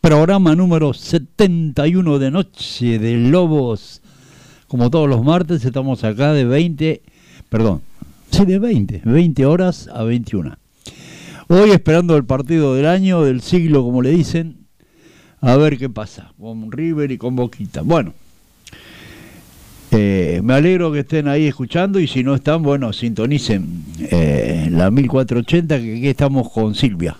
Programa número 71 de Noche de Lobos. Como todos los martes, estamos acá de 20, perdón, sí, de 20, 20 horas a 21. Hoy esperando el partido del año, del siglo, como le dicen, a ver qué pasa con River y con Boquita. Bueno, eh, me alegro que estén ahí escuchando y si no están, bueno, sintonicen eh, la 1480 que aquí estamos con Silvia.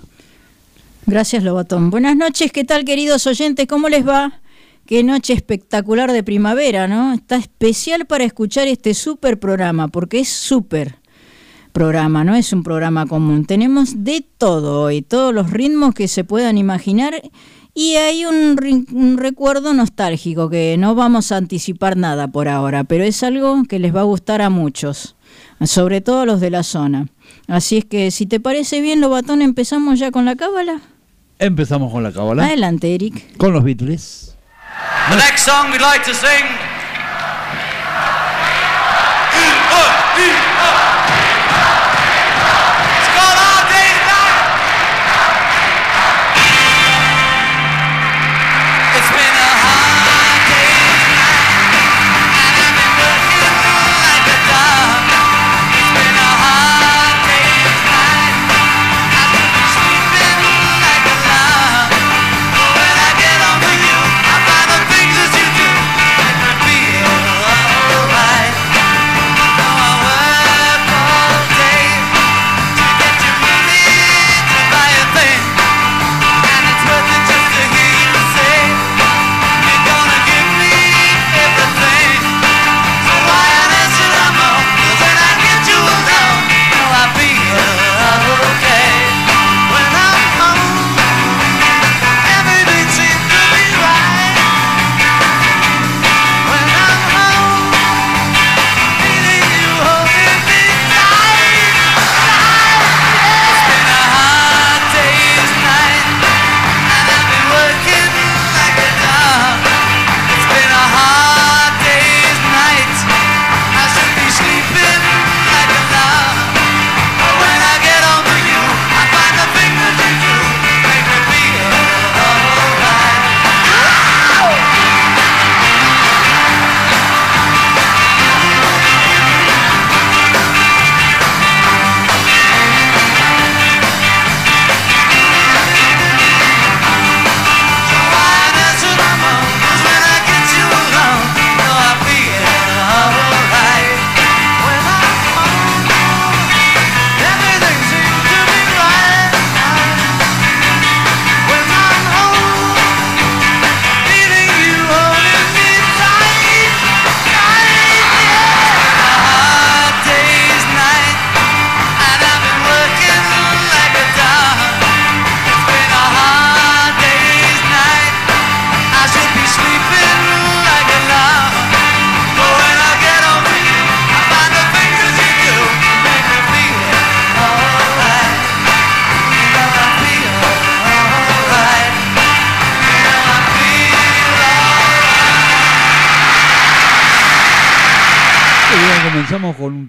Gracias, Lobatón. Buenas noches, ¿qué tal, queridos oyentes? ¿Cómo les va? Qué noche espectacular de primavera, ¿no? Está especial para escuchar este súper programa, porque es súper programa, no es un programa común. Tenemos de todo hoy, todos los ritmos que se puedan imaginar y hay un, un, recuerdo nostálgico que no vamos a anticipar nada por ahora, pero es algo que les va a gustar a muchos, sobre todo a los de la zona. Así es que si te parece bien, Lobatón, empezamos ya con la cábala. Empezamos con la cábala. Adelante, Eric. Con los Beatles. The next song we'd like to sing.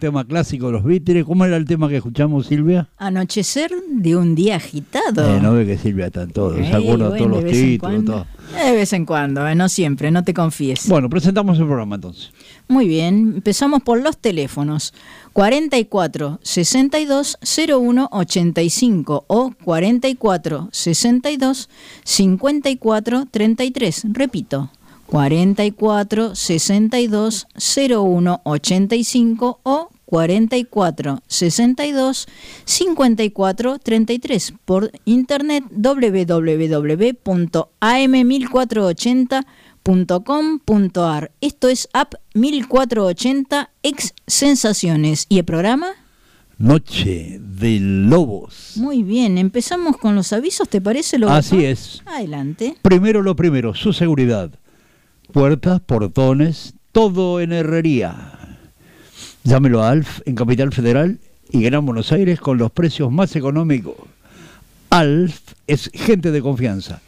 Tema clásico de los Beatles. ¿Cómo era el tema que escuchamos, Silvia? Anochecer de un día agitado. Eh, no ve que Silvia está en todo, se acuerda todos los títulos. Todo. De vez en cuando, eh, no siempre, no te confíes. Bueno, presentamos el programa entonces. Muy bien, empezamos por los teléfonos. 44 62 01 85 o 44 62 54 33. Repito, 44 62 01 85 o 44 62 54 33 por internet www.am1480.com.ar. Esto es App 1480 ex Sensaciones y el programa Noche de Lobos. Muy bien, empezamos con los avisos, ¿te parece? Lo Así es. Adelante. Primero lo primero, su seguridad. Puertas, portones, todo en herrería. Llámelo a Alf en Capital Federal y Gran Buenos Aires con los precios más económicos. Alf es gente de confianza.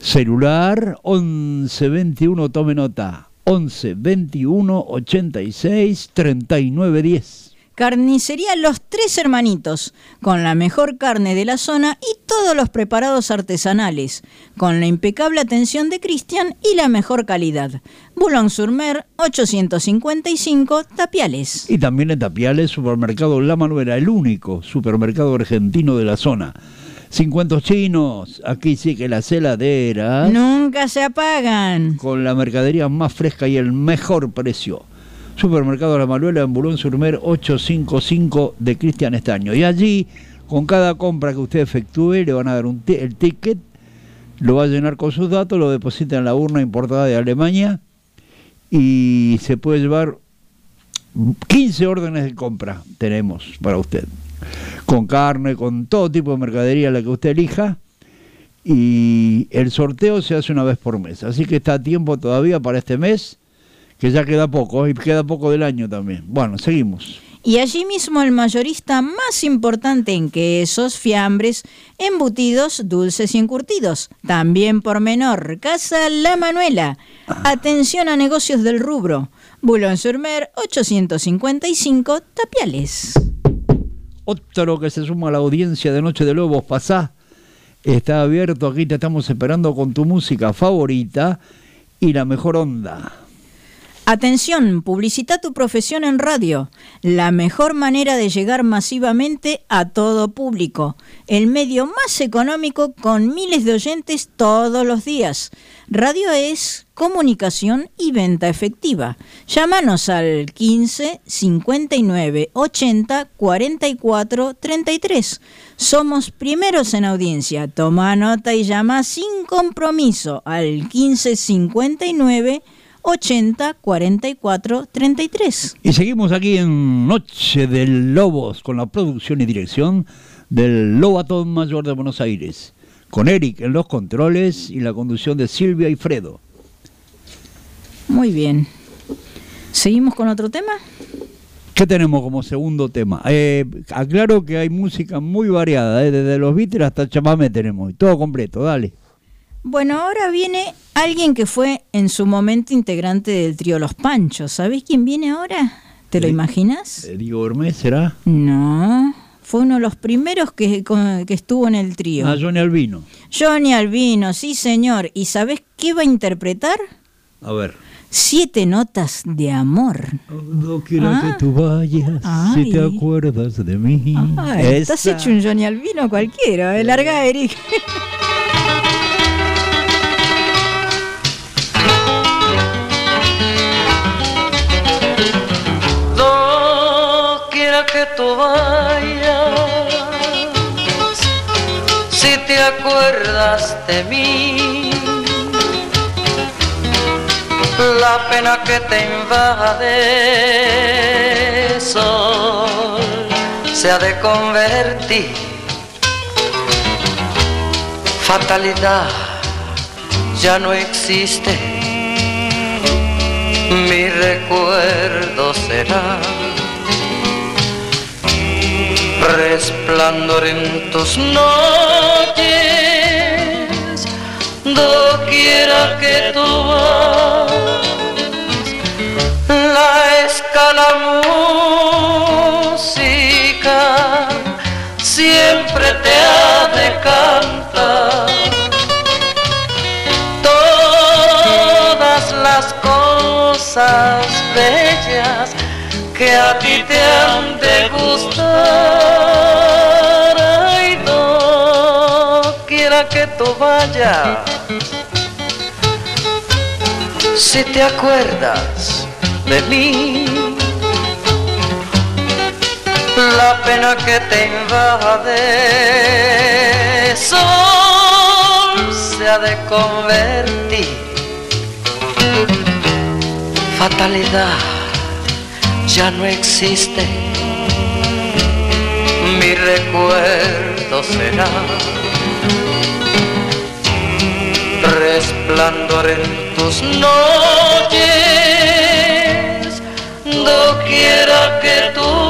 Celular 1121, tome nota. 11 21 86 39 10. Carnicería Los Tres Hermanitos, con la mejor carne de la zona y todos los preparados artesanales, con la impecable atención de Cristian y la mejor calidad. Boulogne-sur-Mer, 855, Tapiales. Y también en Tapiales, Supermercado La Manuela, el único supermercado argentino de la zona. 50 chinos, aquí sí que las heladeras. Nunca se apagan. Con la mercadería más fresca y el mejor precio. Supermercado La Manuela en Bulón Surmer 855 de Cristian Estaño. Y allí, con cada compra que usted efectúe, le van a dar un el ticket, lo va a llenar con sus datos, lo deposita en la urna importada de Alemania y se puede llevar 15 órdenes de compra tenemos para usted. Con carne, con todo tipo de mercadería, la que usted elija. Y el sorteo se hace una vez por mes. Así que está a tiempo todavía para este mes que ya queda poco y queda poco del año también. Bueno, seguimos. Y allí mismo el mayorista más importante en quesos, fiambres, embutidos, dulces y encurtidos. También por menor, Casa La Manuela. Atención a negocios del rubro. Bulón Surmer 855 Tapiales. Otro que se suma a la audiencia de Noche de Lobos, pasá. Está abierto, aquí te estamos esperando con tu música favorita y la mejor onda. Atención, publicita tu profesión en radio, la mejor manera de llegar masivamente a todo público, el medio más económico con miles de oyentes todos los días. Radio es comunicación y venta efectiva. Llámanos al 15 59 80 44 33. Somos primeros en audiencia. Toma nota y llama sin compromiso al 15 59 80 44 33. Y seguimos aquí en Noche de Lobos con la producción y dirección del Lobatón Mayor de Buenos Aires, con Eric en los controles y la conducción de Silvia y Fredo. Muy bien. ¿Seguimos con otro tema? ¿Qué tenemos como segundo tema? Eh, aclaro que hay música muy variada, eh, desde los Beatles hasta chamamé tenemos, todo completo, dale. Bueno, ahora viene alguien que fue en su momento integrante del trío Los Panchos. ¿Sabés quién viene ahora? ¿Te lo imaginas? Eh, Diego Hermés, ¿será? No, fue uno de los primeros que, que estuvo en el trío. Ah, Johnny Albino. Johnny Albino, sí señor. ¿Y sabés qué va a interpretar? A ver. Siete notas de amor. No quiero que tú vayas, si te acuerdas de mí. Ay, estás hecho un Johnny Albino cualquiera, ¿eh? larga Eric. tú vayas, si te acuerdas de mí, la pena que te invade, sol, se ha de convertir, fatalidad ya no existe, mi recuerdo será resplandor en tus noches, doquiera que tú vas, la escala música siempre te ha de cantar. Todas las cosas bellas que a ti te han de gustar. Tú vayas. Si te acuerdas de mí, la pena que te invade, sol se ha de convertir. Fatalidad ya no existe. mi recuerdo será resplandor en tus noches, doquiera que tú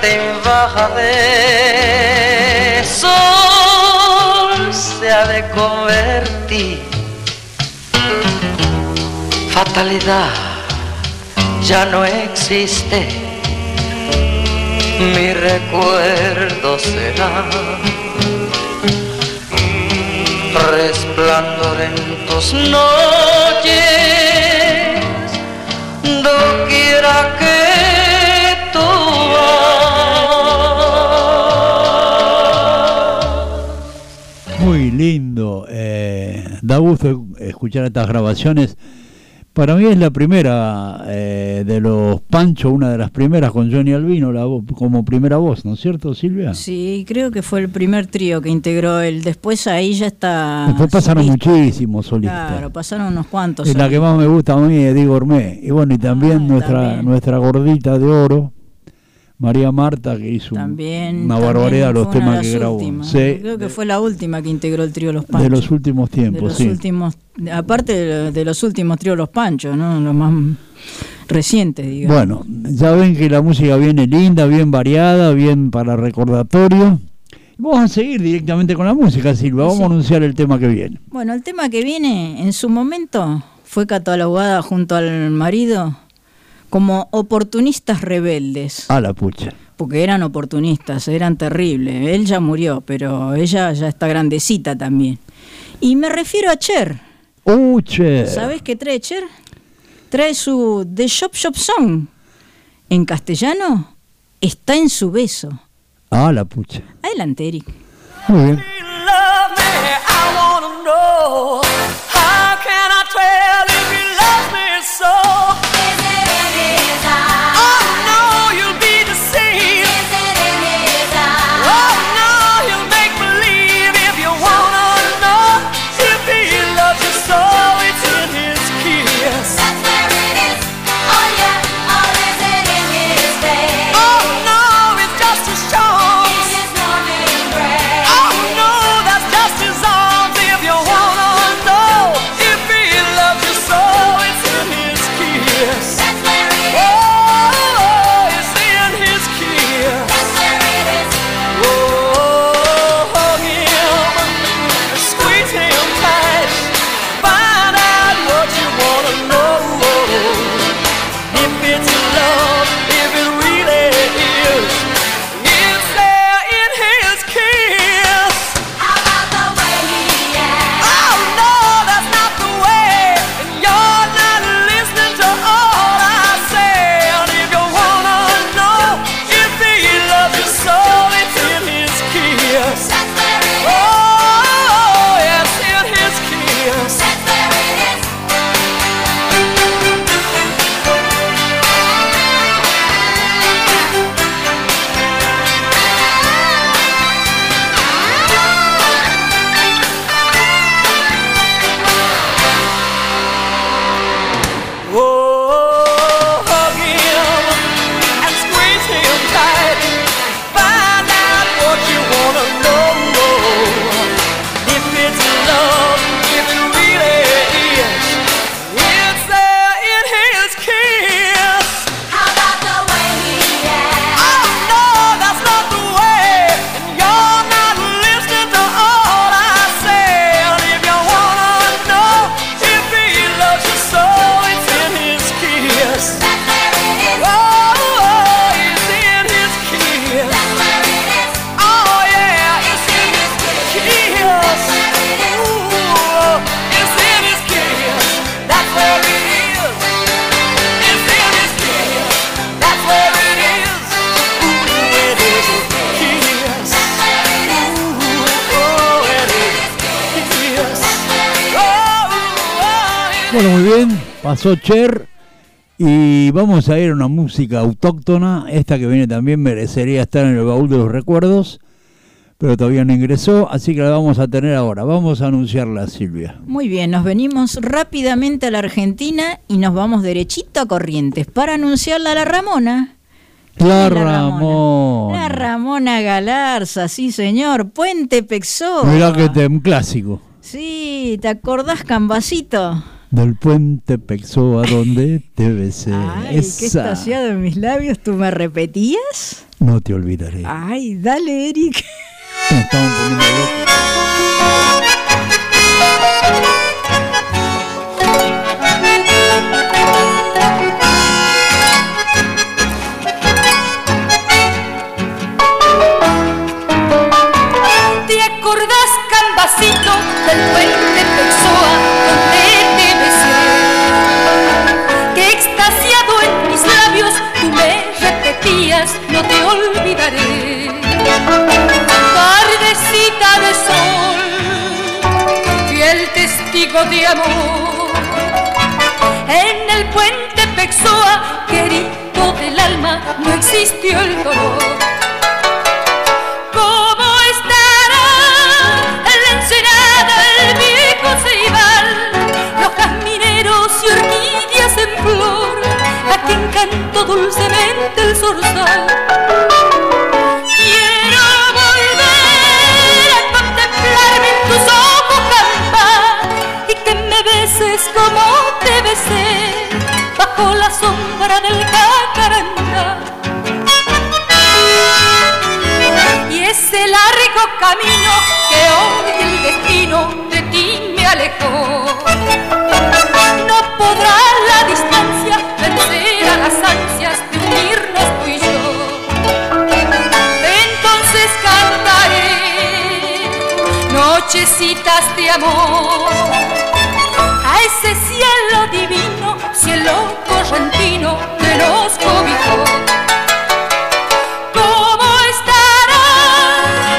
te invade sol se ha de convertir. Fatalidad ya no existe mi recuerdo será resplandor en tus noches, lindo. eh, da gusto escuchar estas grabaciones. Para mí es la primera eh, de los Pancho, una de las primeras con Johnny Albino la vo- como primera voz, ¿no es cierto, Silvia? Sí, creo que fue el primer trío que integró él. Después ahí ya está. Después pasaron solista. muchísimos solistas. Claro, pasaron unos cuantos. y la que más me gusta a mí es Diego Ormé. Y bueno, y también Ah, nuestra también. nuestra gordita de oro, María Marta, que hizo También. una también barbaridad los temas de que grabó. Sí, Creo que fue la última que integró el trío Los Panchos. de los últimos De tiempos, los sí. últimos, aparte de, de los últimos tríos Los Panchos, ¿no? Los más recientes, digamos. Bueno, ya ven que la música viene linda, bien variada, bien para recordatorio. Vamos a seguir directamente con la música, Silvia. Vamos Sí. a anunciar el tema que viene. Bueno, el tema que viene en su momento fue catalogada junto al marido como oportunistas rebeldes, A la pucha. porque eran oportunistas, eran terribles. Él ya murió, pero ella ya está grandecita también. Y me refiero a Cher. Uche. ¿Sabes qué trae Cher? Trae su The Shop Shop Song. En castellano, está en su beso. A la pucha. Adelante, Eric. Muy bien. love me, I wanna know. How can I tell if you love me so? さ Pasó Cher y vamos a ir a una música autóctona. Esta que viene también merecería estar en el baúl de los recuerdos, pero todavía no ingresó, así que la vamos a tener ahora. Vamos a anunciarla, Silvia. Muy bien, nos venimos rápidamente a la Argentina y nos vamos derechito a Corrientes para anunciarla a la Ramona. La La Ramón. La Ramona Galarza, sí señor. Puente Pexó. Mirá que te, un clásico. Sí, ¿te acordás, Cambacito? Del puente Pexó a donde te besé. Ay, qué Esa. estaciado en mis labios. ¿Tú me repetías? No te olvidaré. Ay, dale, Eric. Estamos poniendo locos. ¿Te acordás, Cambacito, del puente de amor. En el puente Pexoa, querido del alma, no existió el dolor. ¿Cómo estará en la ensenada el viejo ceibal? Los jazmineros y orquídeas en flor, a quien cantó dulcemente el zorzal. Bajo la sombra del jacarandá. Y ese largo camino que hoy el destino de ti me alejó. No podrá la distancia vencer a las ansias de unirnos tú y yo. Entonces cantaré nochecitas de amor ese cielo divino, cielo correntino que nos cobijó. ¿Cómo estará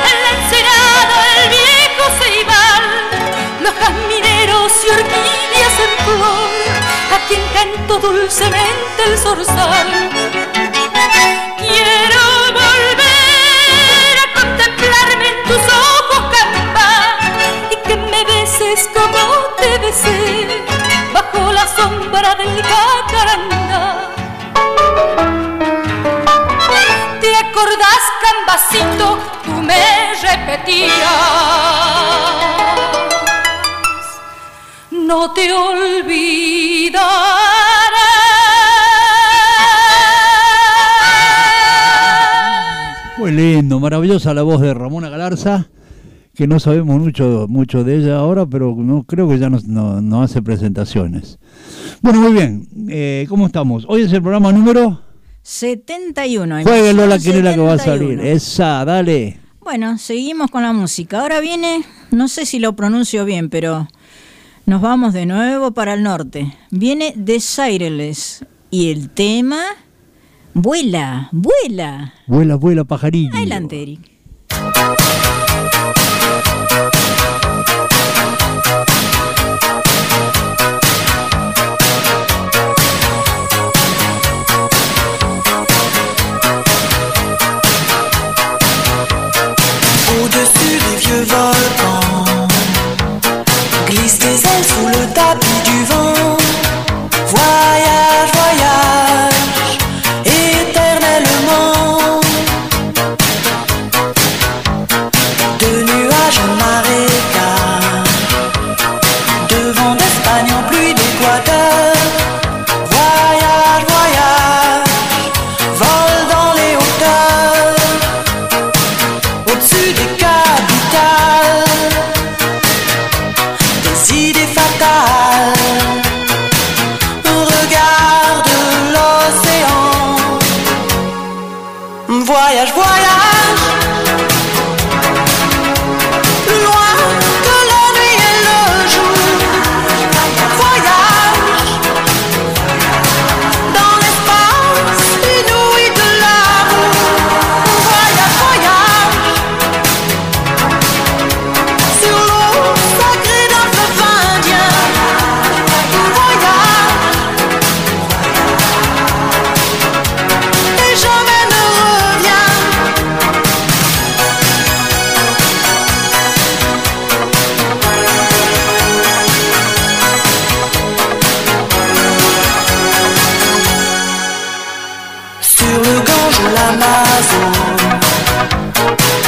en la ensenada el viejo ceibal? Los jazmineros y orquídeas en flor, a quien cantó dulcemente el zorzal. Del. ¿Te acordás, Cambacito? Tú me repetías. No te olvidarás. Muy lindo, maravillosa la voz de Ramona Galarza, que no sabemos mucho, mucho de ella ahora, pero no creo que ya no, no- no hace presentaciones. Bueno, muy bien, eh, ¿cómo estamos? Hoy es el programa número... 71. Jueguenlo la emisión quinela que va a 71. salir. Esa, dale. Bueno, seguimos con la música. Ahora viene, no sé si lo pronuncio bien, pero nos vamos de nuevo para el norte. Viene Desireless y el tema Vuela, vuela. Vuela, vuela, pajarillo. Adelante, Eric.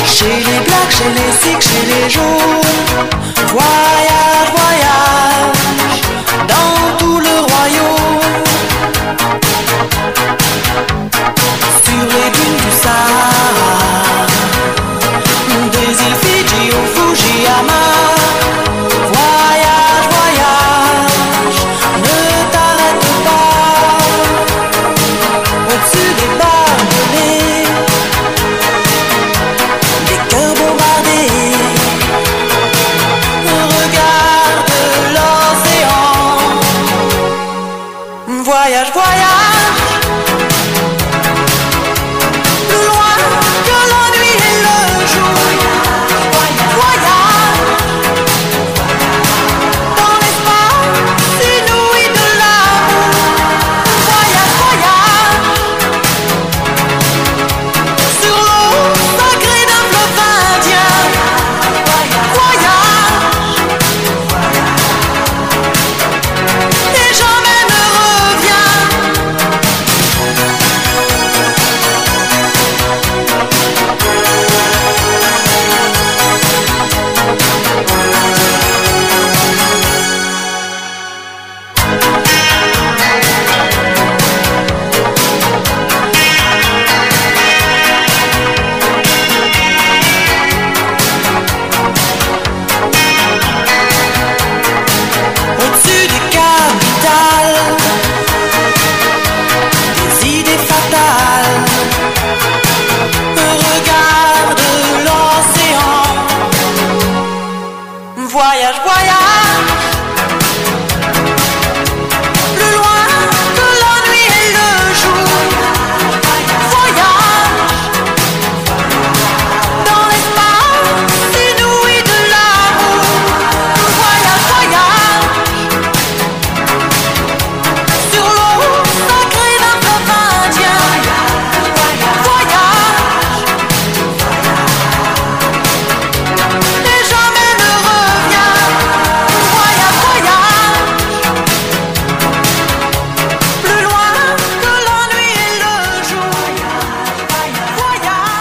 Chez les blacks, chez les sikhs, chez les jaunes. Voyage, voyage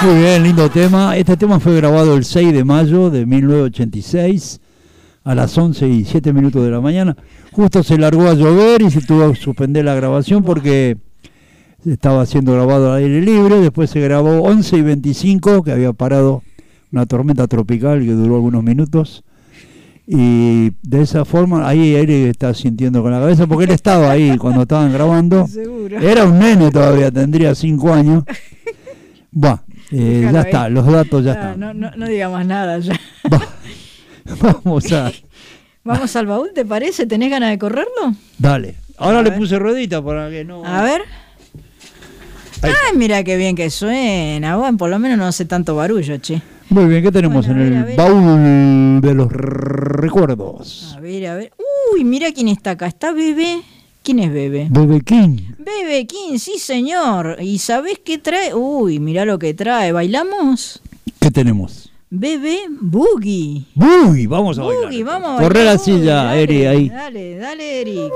Muy bien, lindo tema. Este tema fue grabado el 6 de mayo de 1986 a las 11 y 7 minutos de la mañana. Justo se largó a llover y se tuvo que suspender la grabación porque estaba siendo grabado al aire libre. Después se grabó 11 y 25, que había parado una tormenta tropical que duró algunos minutos. Y de esa forma, ahí Eric está sintiendo con la cabeza, porque él estaba ahí cuando estaban grabando. Seguro. Era un nene todavía, tendría 5 años. eh, ya ahí. está, los datos ya Ah, están. no, no, no diga más nada ya. Va- Vamos a. Vamos al baúl, ¿te parece? ¿Tenés ganas de correrlo? Dale. Ahora A le ver. puse ruedita para que no. A ver. Ahí. Ay, mira qué bien que suena. Bueno, por lo menos no hace tanto barullo, che. Muy bien, ¿qué tenemos Bueno, en ver, el baúl de los recuerdos? A ver, a ver. Uy, mira quién está acá. ¿Está Bebe? ¿Quién es Bebe? Bebe King. Bebe King, sí señor. ¿Y sabés qué trae? Uy, mira lo que trae. ¿Bailamos? ¿Qué tenemos? Bebe Boogie. Uy, vamos a Boogie, bailar. vamos a Corre bailar la silla, boogie. Eri, Dale, ahí. Dale, dale, Eric.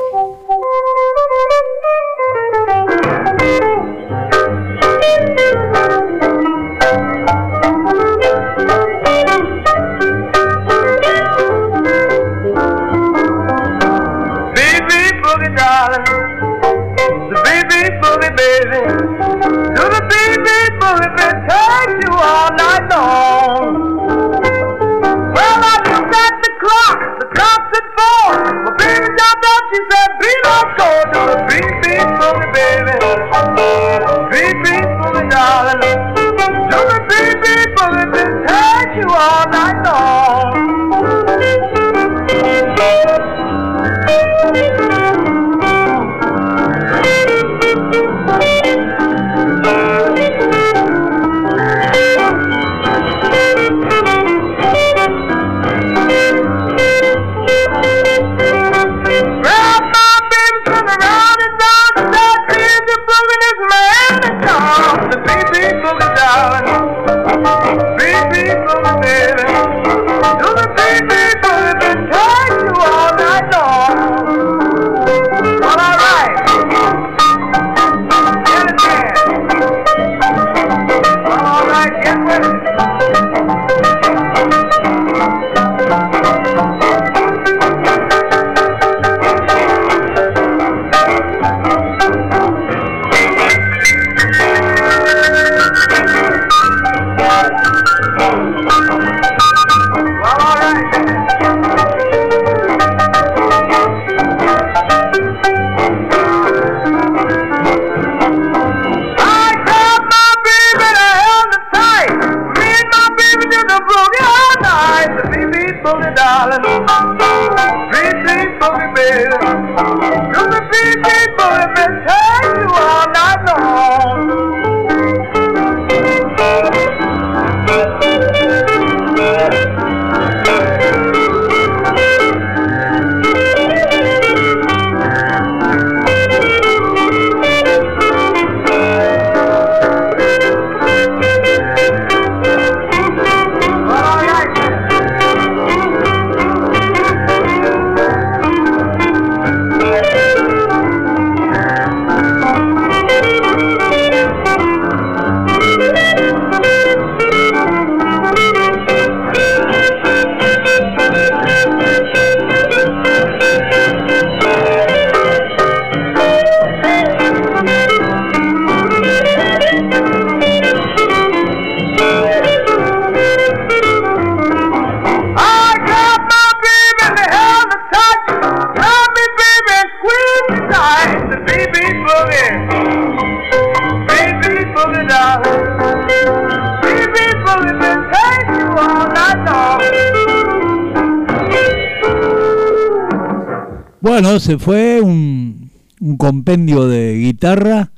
Bueno, se fue un, un compendio de guitarra,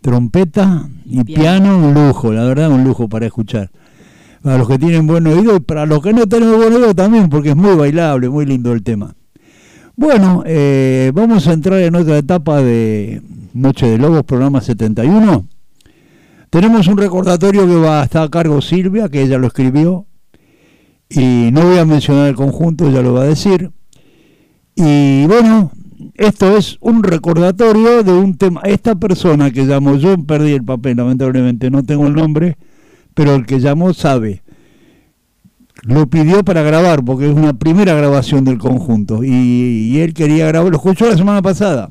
trompeta y piano. un lujo, la verdad, un lujo para escuchar. Para los que tienen buen oído y para los que no tienen buen oído también, porque es muy bailable, muy lindo el tema. Bueno, eh, vamos a entrar en otra etapa de Noche de Lobos, programa 71. Tenemos un recordatorio que va a estar a cargo Silvia, que ella lo escribió, y no voy a mencionar el conjunto, ella lo va a decir. Y bueno, esto es un recordatorio de un tema. Esta persona que llamó, yo perdí el papel, lamentablemente, no tengo el nombre, pero el que llamó sabe. Lo pidió para grabar, porque es una primera grabación del conjunto. Y, él quería grabar, lo escuchó la semana pasada.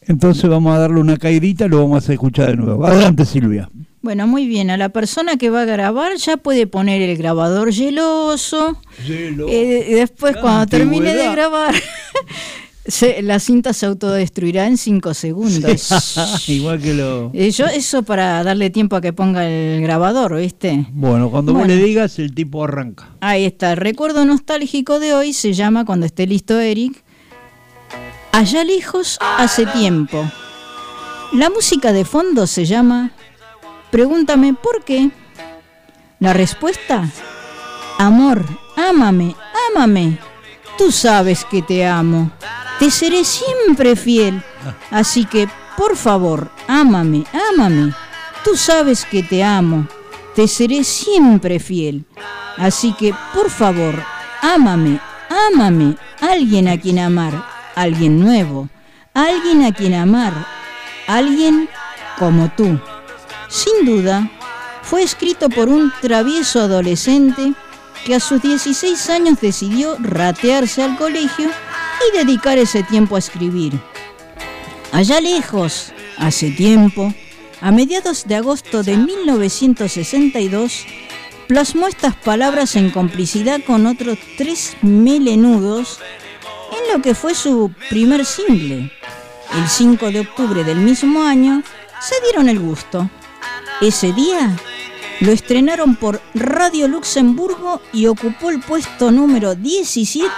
Entonces vamos a darle una caidita y lo vamos a escuchar de nuevo. Adelante, Silvia. Bueno, muy bien. A la persona que va a grabar ya puede poner el grabador geloso. Eh, y después, cuando termine de grabar, se- la cinta se autodestruirá en cinco segundos. Igual que lo. Eh, yo eso para darle tiempo a que ponga el grabador, ¿viste? Bueno, cuando vos Bueno. le digas, el tipo arranca. Ahí está. El recuerdo nostálgico de hoy se llama, cuando esté listo Eric, Allá lejos hace tiempo. La música de fondo se llama Pregúntame por qué. La respuesta, Amor, ámame, ámame. Tú sabes que te amo. Te seré siempre fiel. Así que, por favor, ámame, ámame. Tú sabes que te amo. Te seré siempre fiel. Así que, por favor, ámame, ámame. Alguien a quien amar. Alguien nuevo. Alguien a quien amar. Alguien como tú. Sin duda, fue escrito por un travieso adolescente que a sus 16 años decidió ratearse al colegio y dedicar ese tiempo a escribir. Allá lejos, hace tiempo, a mediados de agosto de 1962, plasmó estas palabras en complicidad con otros tres melenudos en lo que fue su primer single. El 5 de octubre del mismo año se dieron el gusto. Ese día lo estrenaron por Radio Luxemburgo y ocupó el puesto número 17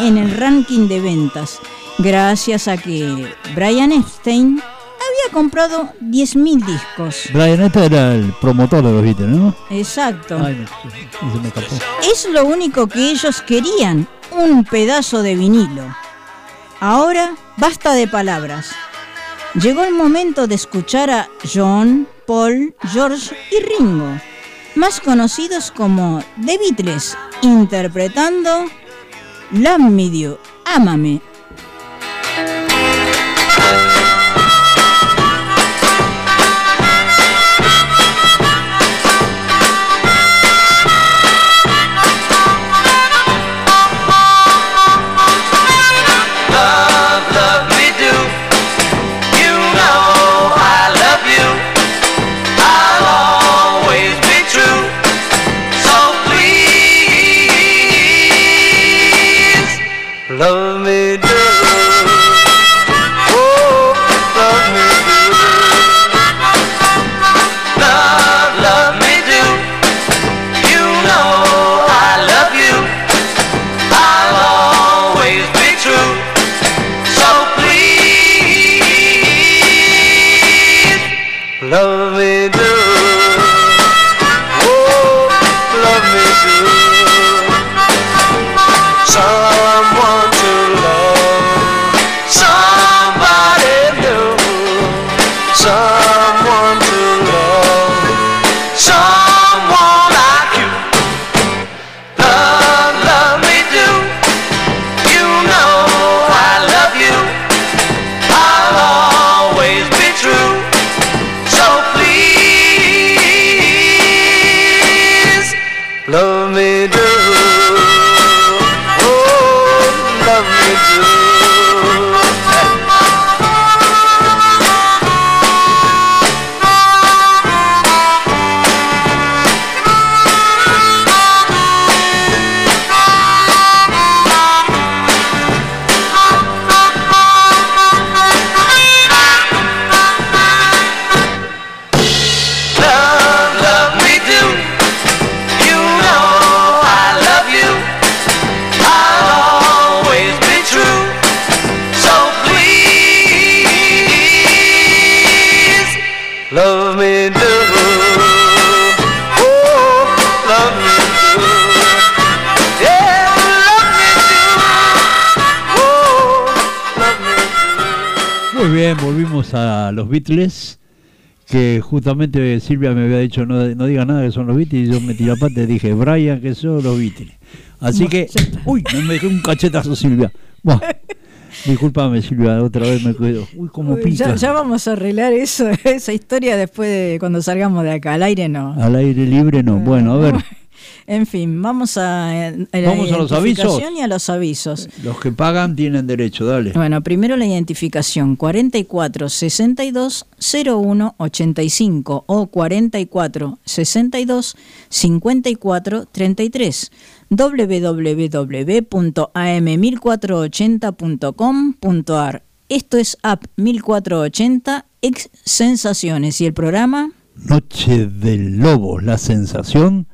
en el ranking de ventas, gracias a que Brian Epstein había comprado 10.000 discos. Brian, este era el promotor de los Beatles, ¿no? Exacto. Ay, me. Es lo único que ellos querían, un pedazo de vinilo. Ahora basta de palabras. Llegó el momento de escuchar a John, Paul, George y Ringo, más conocidos como The Beatles, interpretando Love Me Do, Ámame. Beatles. Que justamente Silvia me había dicho no, no diga nada que son los Beatles. Y yo metí la pata y dije, Brian, que son los Beatles. Así que, uy, me metí un cachetazo, Silvia. Buah. Disculpame, Silvia, otra vez me quedo. Uy, cómo pica. ya, ya vamos a arreglar eso, esa historia después de cuando salgamos de acá. Al aire no. Al aire libre no. Bueno, a ver, En fin, vamos a, a la Vamos a los avisos. y a los avisos. los que pagan tienen derecho, dale. Bueno, primero la identificación 44 62 01 85 o 44 62 54 33 www.am1480.com.ar Esto es App 1480 ex Sensaciones y el programa Noche del Lobo, la sensación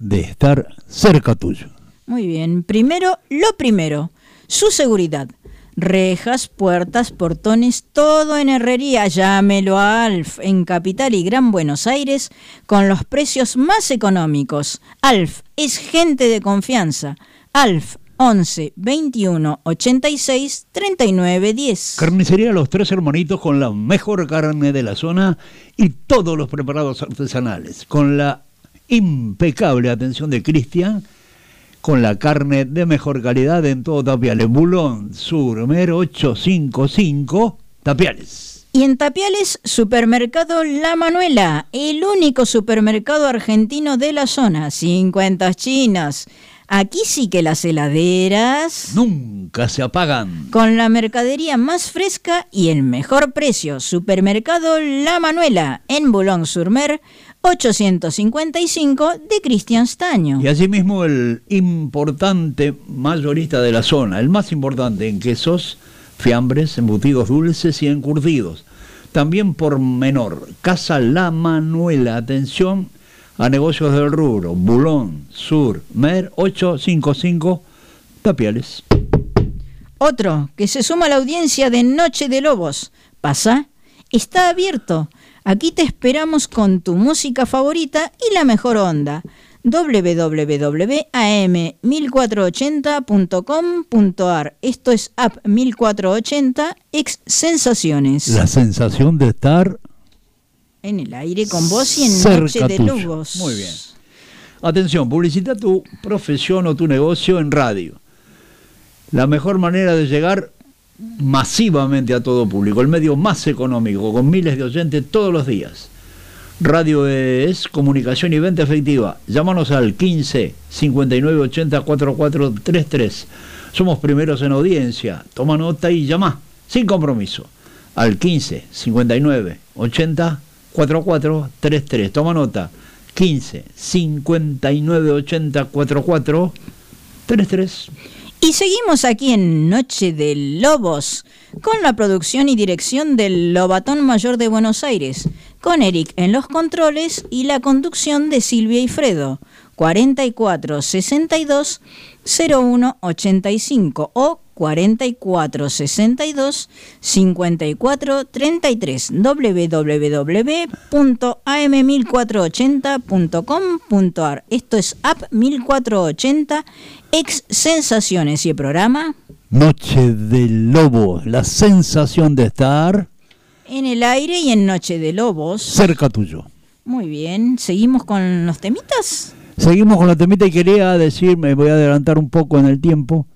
de estar cerca tuyo. Muy bien. Primero, lo primero, su seguridad. Rejas, puertas, portones, todo en herrería. Llámelo a Alf en Capital y Gran Buenos Aires con los precios más económicos. Alf es gente de confianza. Alf 11 21 86 39 10. Carnicería Los Tres Hermanitos con la mejor carne de la zona y todos los preparados artesanales. Con la impecable atención de Cristian, con la carne de mejor calidad en todo Tapiales. Bulón Surmer 855 Tapiales. Y en Tapiales, Supermercado La Manuela, el único supermercado argentino de la zona. 50 chinas. Aquí sí que las heladeras... Nunca se apagan. Con la mercadería más fresca y el mejor precio. Supermercado La Manuela, en Boulogne-sur-Mer, 855 de Cristian Staño. Y asimismo el importante mayorista de la zona, el más importante en quesos, fiambres, embutidos dulces y encurtidos. También por menor, Casa La Manuela, atención a negocios del rubro, Bulón, Sur, Mer 855, Tapiales. Otro que se suma a la audiencia de Noche de Lobos. Pasa, está abierto. Aquí te esperamos con tu música favorita y la mejor onda. www.am1480.com.ar Esto es App 1480 ex Sensaciones. La sensación de estar En el aire con vos y en cerca Noche de. Lobos. Muy bien. Atención, publicita tu profesión o tu negocio en radio. La mejor manera de llegar masivamente a todo público, el medio más económico, con miles de oyentes todos los días. Radio es comunicación y venta efectiva. Llámanos al 15 59 80 4433. Somos primeros en audiencia. Toma nota y llama sin compromiso al 15 59 80 4433. Toma nota 15 59 80 4433. Y seguimos aquí en Noche de Lobos, con la producción y dirección del Lobatón Mayor de Buenos Aires, con Eric en los controles y la conducción de Silvia y Fredo, 44 62 01 85 o 44 62 54 33 www.am1480.com.ar Esto es App 1480 ex Sensaciones y el programa Noche del Lobo, la sensación de estar en el aire y en Noche de Lobos. cerca tuyo. Muy bien, seguimos con los temitas. Seguimos con la temita y quería decir, me voy a adelantar un poco en el tiempo,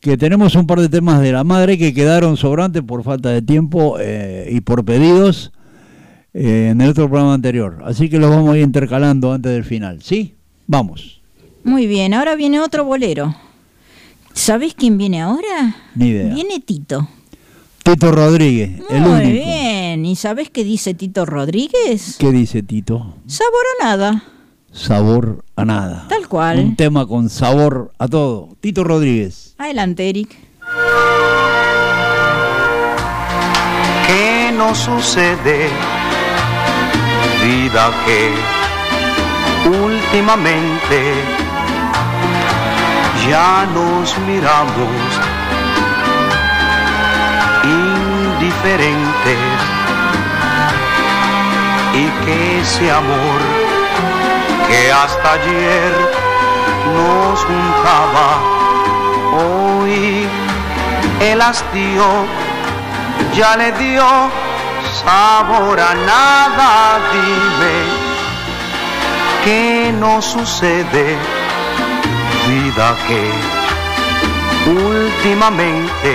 que tenemos un par de temas de la madre que quedaron sobrantes por falta de tiempo eh, y por pedidos eh, en el otro programa anterior. Así que los vamos a ir intercalando antes del final. ¿Sí? Vamos. Muy bien, ahora viene otro bolero. ¿Sabés quién viene ahora? Ni idea. Viene Tito. Tito Rodríguez, el Muy único. bien, ¿y sabés qué dice Tito Rodríguez? ¿Qué dice Tito? Sabor a nada, Sabor a nada. tal cual. Un tema con sabor a todo. Tito Rodríguez. Adelante, Eric. ¿Qué nos sucede? Vida que últimamente ya nos miramos indiferentes y que ese amor que hasta ayer nos juntaba hoy el hastío ya le dio sabor a nada. Dime, ¿qué nos sucede? Vida que últimamente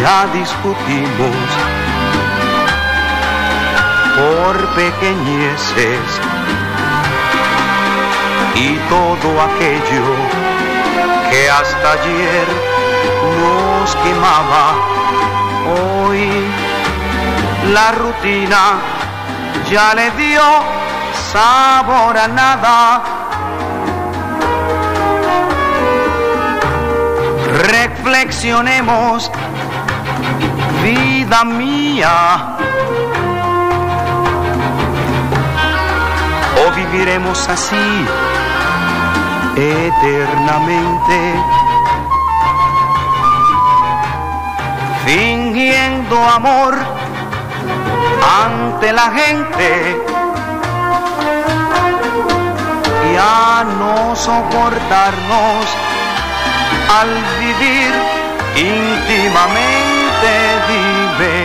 ya discutimos por pequeñeces y todo aquello que hasta ayer nos quemaba. Hoy la rutina ya le dio sabor a nada. Reflexionemos, vida mía. O viviremos así eternamente, fingiendo amor ante la gente. Ya no soportarnos al vivir íntimamente, dime,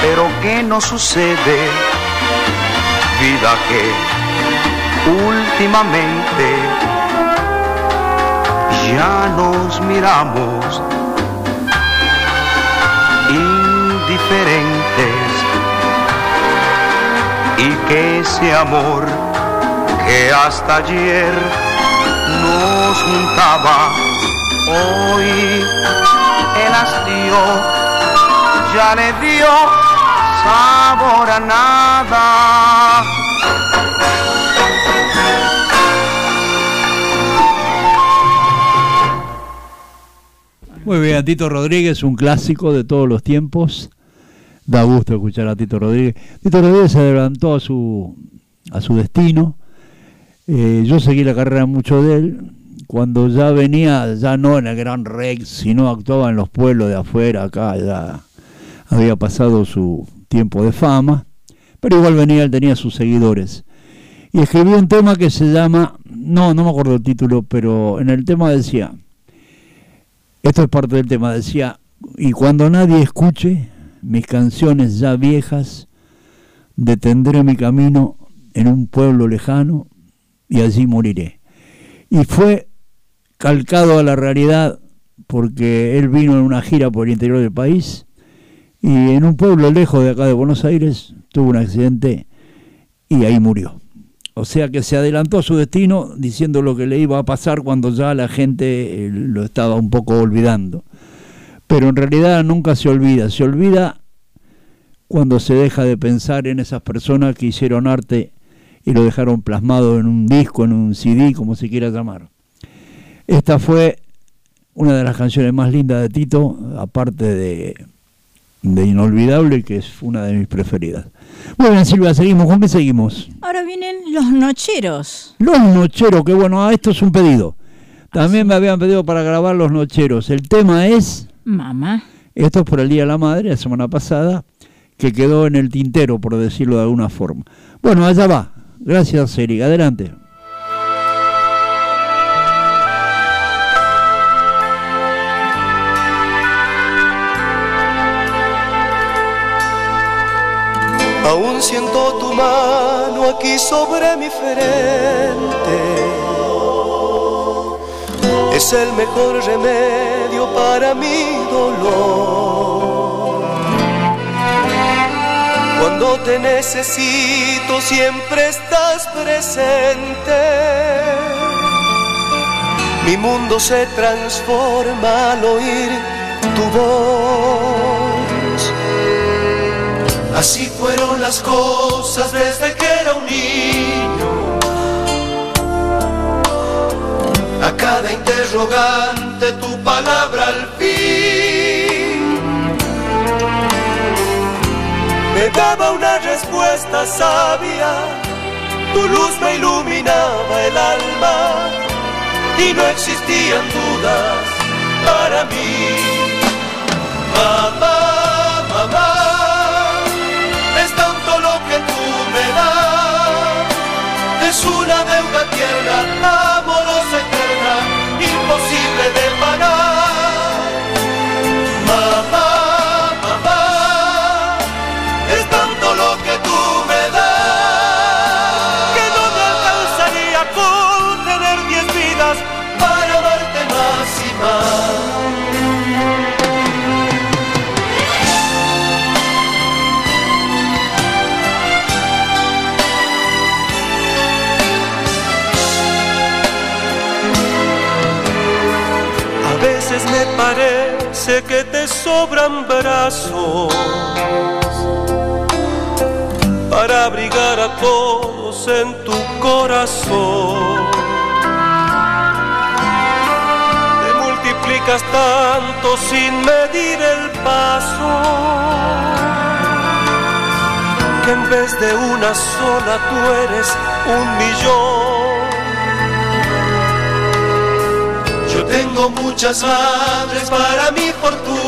pero ¿qué nos sucede? Vida que últimamente ya nos miramos indiferentes y que ese amor que hasta ayer nos juntaba hoy el hastío ya le dio sabor a nada. Muy bien, Tito Rodríguez, un clásico de todos los tiempos. Da gusto escuchar a Tito Rodríguez. Tito Rodríguez se adelantó a su, a su destino. Eh, yo seguí la carrera mucho de él. Cuando ya venía, ya no en el Gran Rex, sino actuaba en los pueblos de afuera, acá ya había pasado su tiempo de fama. Pero igual venía, él tenía sus seguidores. Y escribió un tema que se llama, no, no me acuerdo el título, pero en el tema decía, esto es parte del tema, decía, y cuando nadie escuche mis canciones ya viejas, detendré mi camino en un pueblo lejano y allí moriré. Y fue calcado a la realidad porque él vino en una gira por el interior del país y en un pueblo lejos de acá de Buenos Aires tuvo un accidente y ahí murió. O sea que se adelantó a su destino diciendo lo que le iba a pasar cuando ya la gente eh, lo estaba un poco olvidando. Pero en realidad nunca se olvida, se olvida cuando se deja de pensar en esas personas que hicieron arte y lo dejaron plasmado en un disco, en un CD, como se quiera llamar. Esta fue una de las canciones más lindas de Tito, aparte de, de Inolvidable, que es una de mis preferidas. Muy bien, Silvia, seguimos. ¿Con qué seguimos? Ahora vienen los nocheros. Los nocheros, que bueno, ah, esto es un pedido. También me habían pedido para grabar los nocheros. El tema es, Mamá. esto es por el Día de la Madre, la semana pasada, que quedó en el tintero, por decirlo de alguna forma. Bueno, allá va. Gracias, Erika. Adelante. Aún siento tu mano aquí sobre mi frente. Es el mejor remedio para mi dolor. Cuando te necesito siempre estás presente. Mi mundo se transforma al oír tu voz. Así fueron las cosas desde que era un niño. A cada interrogante tu palabra al fin me daba una respuesta sabia. Tu luz me iluminaba el alma y no existían dudas para mí. Mamá, mamá es tanto lo que tú me das. Es una deuda tierna, sobran brazos para abrigar a todos en tu corazón. Te multiplicas tanto sin medir el paso, que en vez de una sola tú eres un millón. Yo tengo muchas madres para mi fortuna,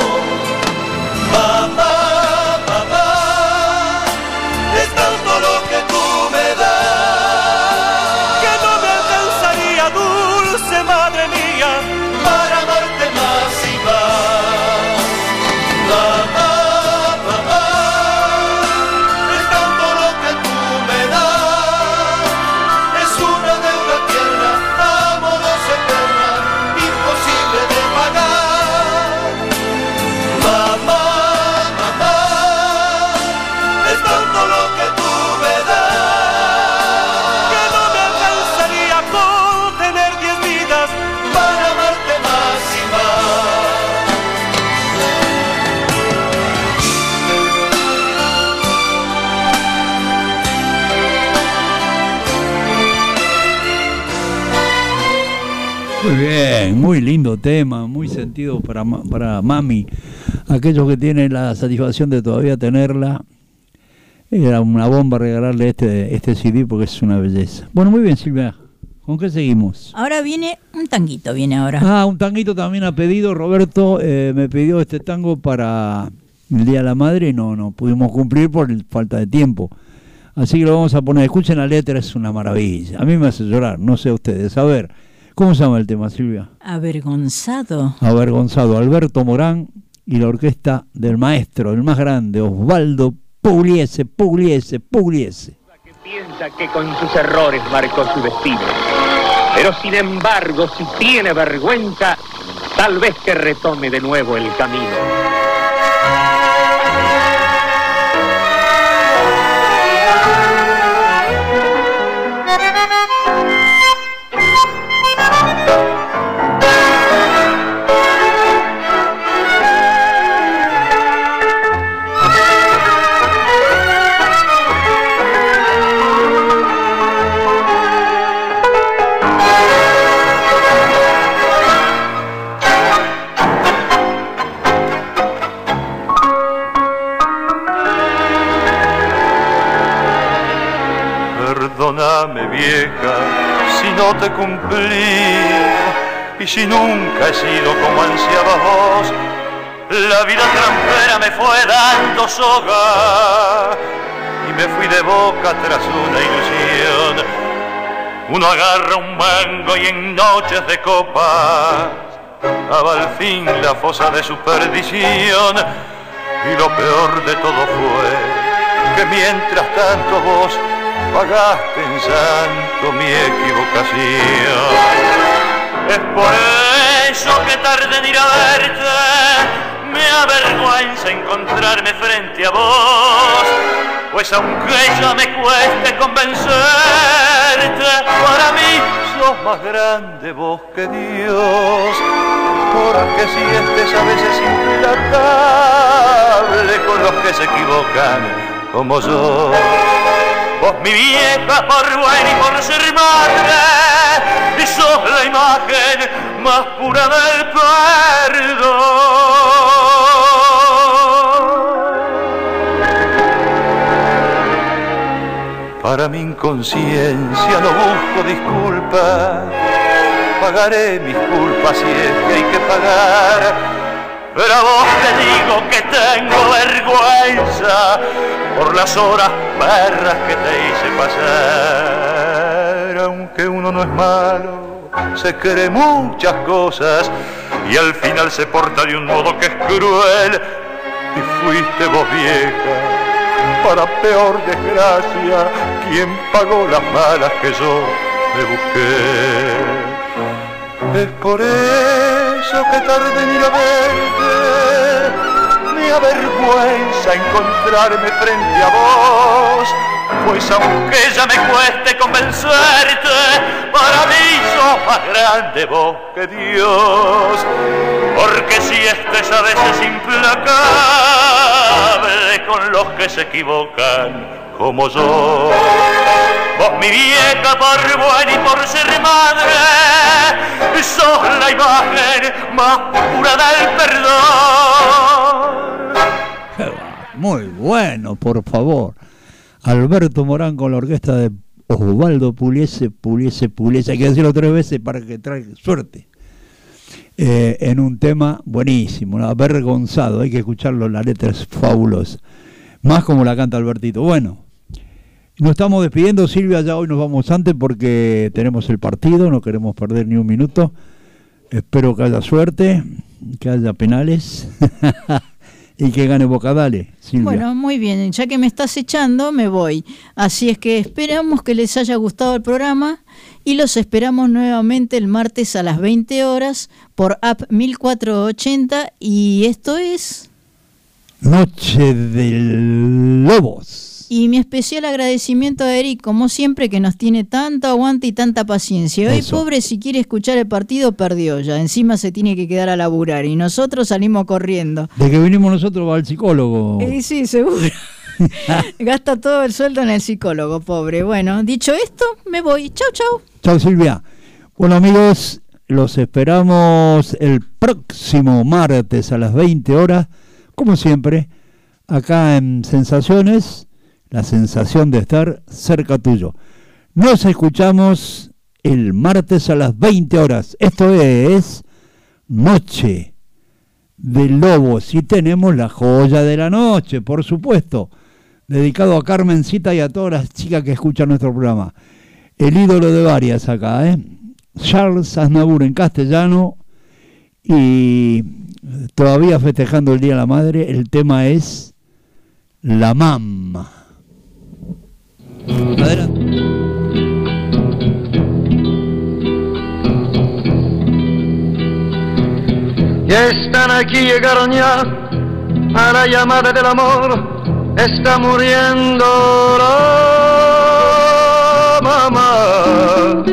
Bien, muy lindo tema, muy sentido para, para mami. Aquellos que tienen la satisfacción de todavía tenerla, era una bomba regalarle este, este CD porque es una belleza. Bueno, muy bien, Silvia. ¿Con qué seguimos? Ahora viene un tanguito, viene ahora. Ah, un tanguito también ha pedido. Roberto eh, me pidió este tango para el Día de la Madre y no, no pudimos cumplir por falta de tiempo. Así que lo vamos a poner. Escuchen la letra, es una maravilla. A mí me hace llorar, no sé ustedes. A ver, ¿cómo se llama el tema, Silvia? Avergonzado. Avergonzado, Alberto Morán y la orquesta del maestro, el más grande, Osvaldo Pugliese, Pugliese, Pugliese. piensa que con sus errores marcó su destino. Pero sin embargo, si tiene vergüenza, tal vez que retome de nuevo el camino. Te cumplí y si nunca he sido como ansiabas vos. La vida trampera me fue dando soga y me fui de boca tras una ilusión. Uno agarra un mango y en noches de copa cava al fin la fosa de su perdición. Y lo peor de todo fue que mientras tanto vos pagaste en santo mi equivocación. Es por eso que tarde en ir a verte, me avergüenza encontrarme frente a vos. Pues aunque ya me cueste convencerte, para mí sos más grande vos que Dios. Porque si estés a veces implacable con los que se equivocan como yo. Vos mi vieja por buena y por ser madre, sos la imagen más pura del perdón. Para mi inconsciencia no busco disculpas, pagaré mis culpas si es que hay que pagar. Pero a vos te digo que tengo vergüenza por las horas perras que te hice pasar. Aunque uno no es malo, se cree muchas cosas y al final se porta de un modo que es cruel. Y fuiste vos vieja para peor desgracia, quien pagó las malas que yo me busqué. Es por eso que tardé en ir a me avergüenza encontrarme frente a vos, pues aunque ya me cueste convencerte, para mí sos más grande vos que Dios, porque si este ya veces implacable con los que se equivocan como yo. Vos mi vieja por buena y por ser madre, sos la imagen más pura del perdón. Muy bueno, por favor. Alberto Morán con la orquesta de Osvaldo Puliese, Puliese, Puliese. Hay que decirlo tres veces para que traiga suerte. Eh, en un tema buenísimo, avergonzado. Hay que escucharlo, la letra es fabulosa. Más como la canta Albertito. Bueno, nos estamos despidiendo, Silvia. Ya hoy nos vamos antes porque tenemos el partido, no queremos perder ni un minuto. Espero que haya suerte, que haya penales y que gane Boca. Dale, Silvia. Bueno, muy bien, ya que me estás echando, me voy. Así es que esperamos que les haya gustado el programa y los esperamos nuevamente el martes a las 20 horas por App 1480 y esto es... Noche de Lobos. Y mi especial agradecimiento a Eric, como siempre, que nos tiene tanto aguante y tanta paciencia. Hoy, Eso. pobre, si quiere escuchar el partido, perdió ya. Encima se tiene que quedar a laburar y nosotros salimos corriendo. De que vinimos nosotros va al psicólogo. Eh, sí, seguro. Gasta todo el sueldo en el psicólogo, pobre. Bueno, dicho esto, me voy. Chau, chau. Chao Silvia. Bueno amigos, los esperamos el próximo martes a las 20 horas, como siempre, acá en Sensaciones, la sensación de estar cerca tuyo. Nos escuchamos el martes a las 20 horas. Esto es Noche de Lobos y tenemos la joya de la noche, por supuesto, dedicado a Carmencita y a todas las chicas que escuchan nuestro programa el ídolo de varias acá, ¿eh? Charles Aznavour en castellano y todavía festejando el Día de la Madre, el tema es La Mamma. Adelante. Ya están aquí, llegaron ya a la llamada del amor. Está muriendo la mamá.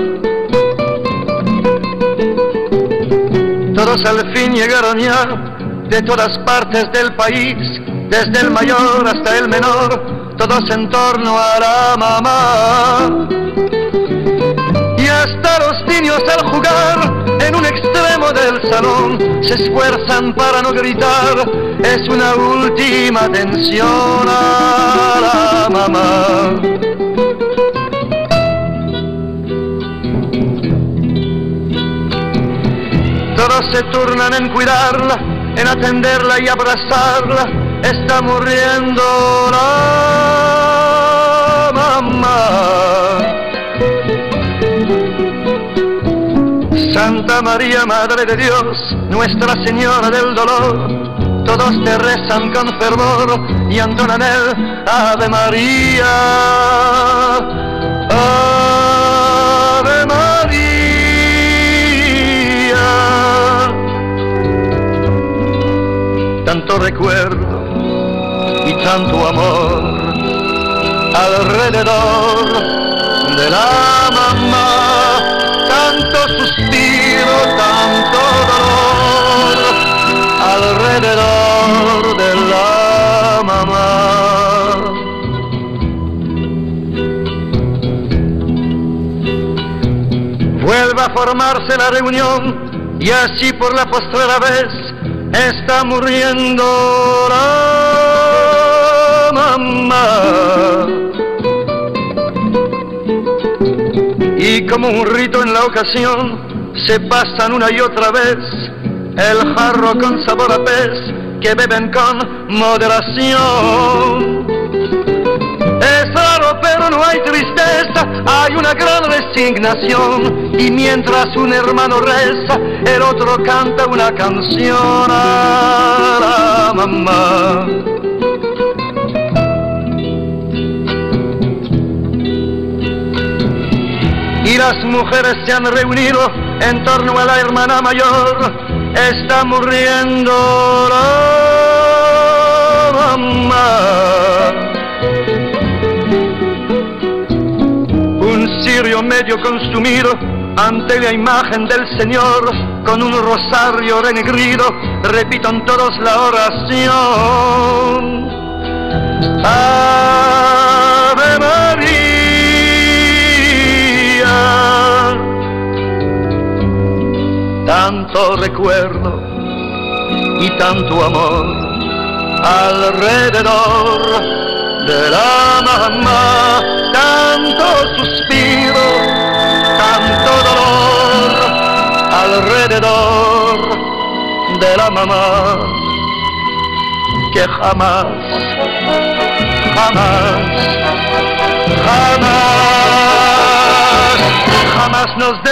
Todos al fin llegaron ya de todas partes del país, desde el mayor hasta el menor, todos en torno a la mamá. Y hasta los niños al jugar en un extremo del salón se esfuerzan para no gritar. Es una última atención a la mamá. Todos se turnan en cuidarla, en atenderla y abrazarla. Está muriendo la mamá. Santa María, Madre de Dios, Nuestra Señora del Dolor, todos te rezan con fervor y entonan el Ave María. Ave María. Tanto recuerdo tanto amor alrededor de la mamá tanto suspiro, tanto dolor alrededor de la mamá. Vuelve a formarse la reunión y así por la postrera vez está muriendo la. Y como un rito en la ocasión, se pasan una y otra vez el jarro con sabor a pez que beben con moderación. Es raro pero no hay tristeza, hay una gran resignación. Y mientras un hermano reza, el otro canta una canción a la mamá. Las mujeres se han reunido en torno a la hermana mayor. Está muriendo mamá. Un cirio medio consumido ante la imagen del Señor con un rosario renegrido repitan todos la oración. Ave Tanto recuerdo y tanto amor alrededor de la mamá, tanto suspiro, tanto dolor alrededor de la mamá que jamás, jamás, jamás, jamás nos